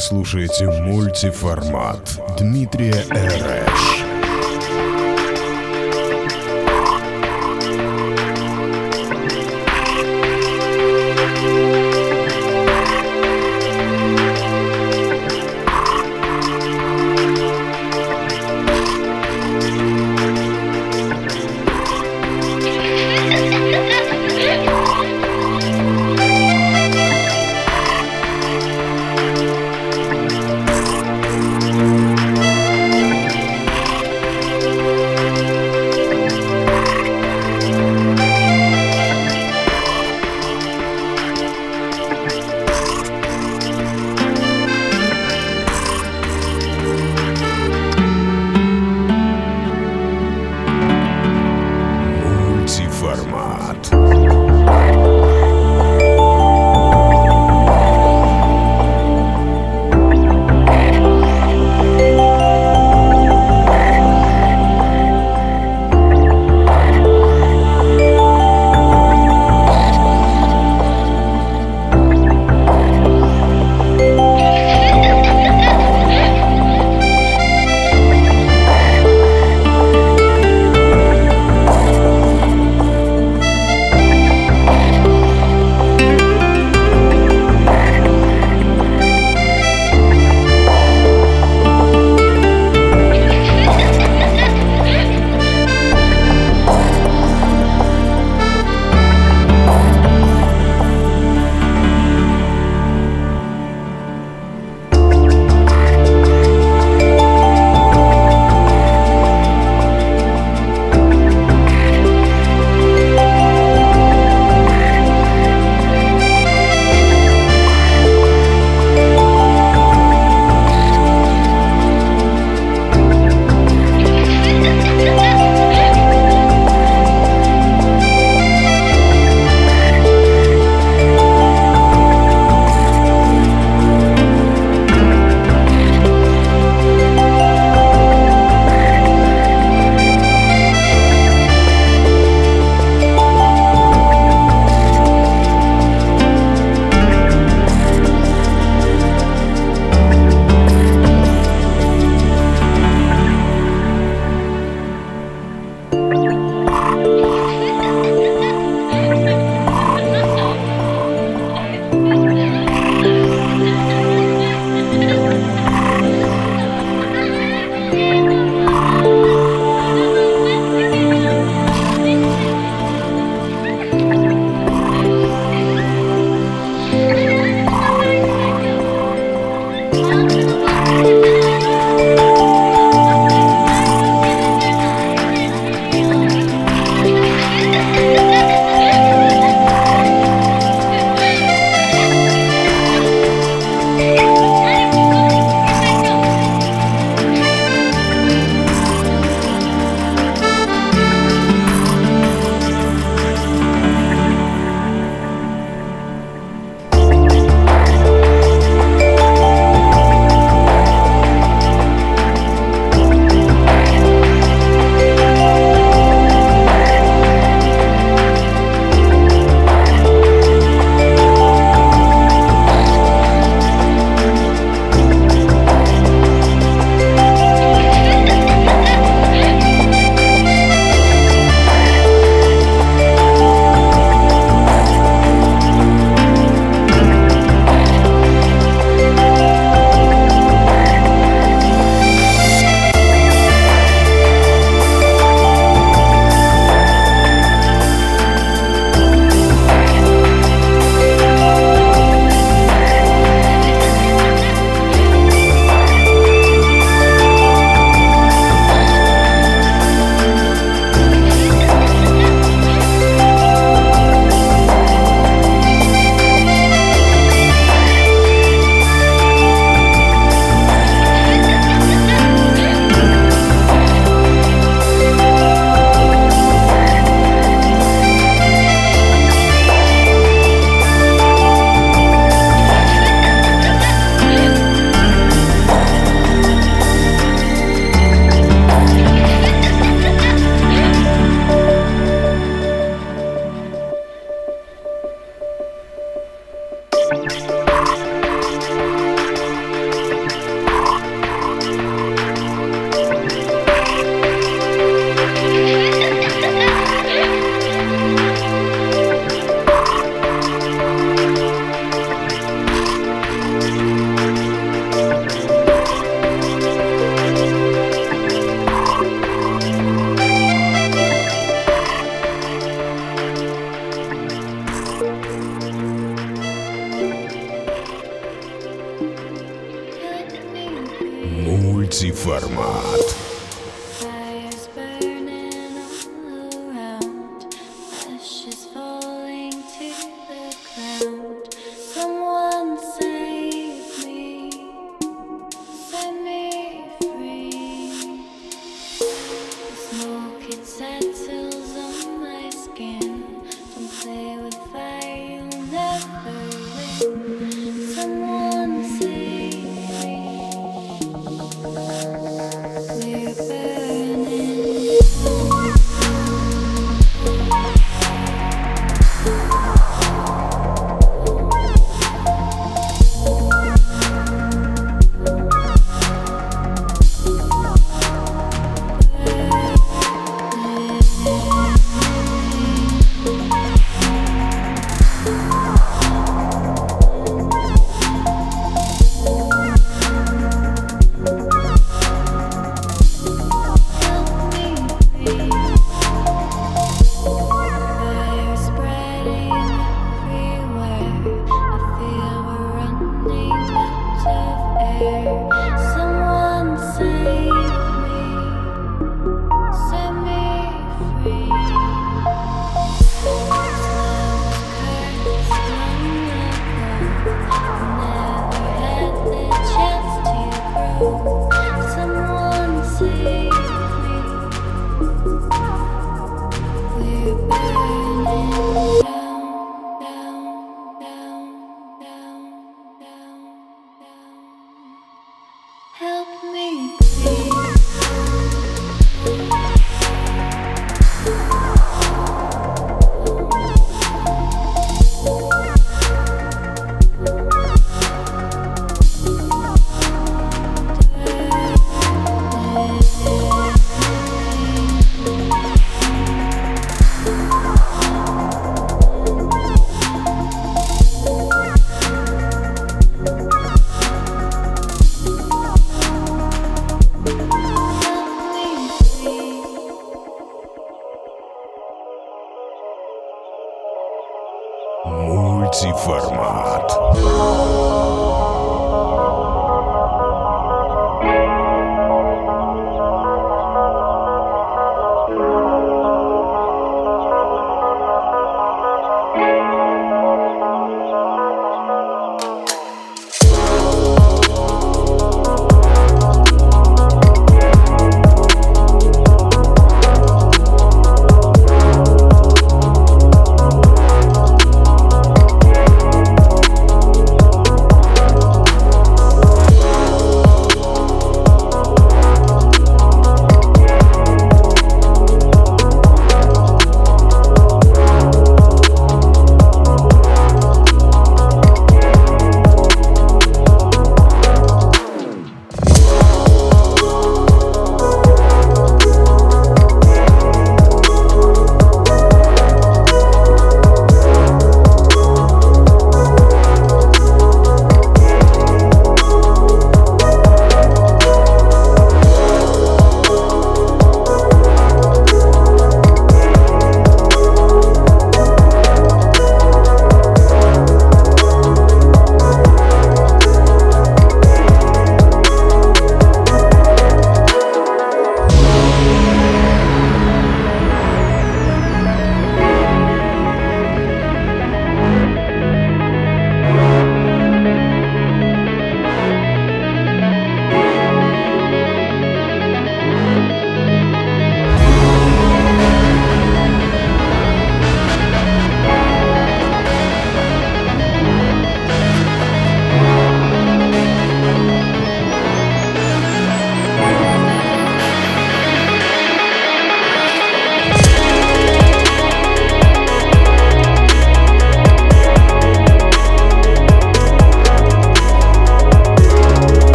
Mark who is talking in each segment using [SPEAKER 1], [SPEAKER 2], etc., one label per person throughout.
[SPEAKER 1] Вы слушаете мультиформат Дмитрия Эрэш.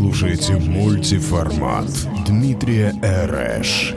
[SPEAKER 2] Слушаете мультиформат Дмитрия Эрэш.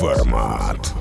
[SPEAKER 1] Мультиформат.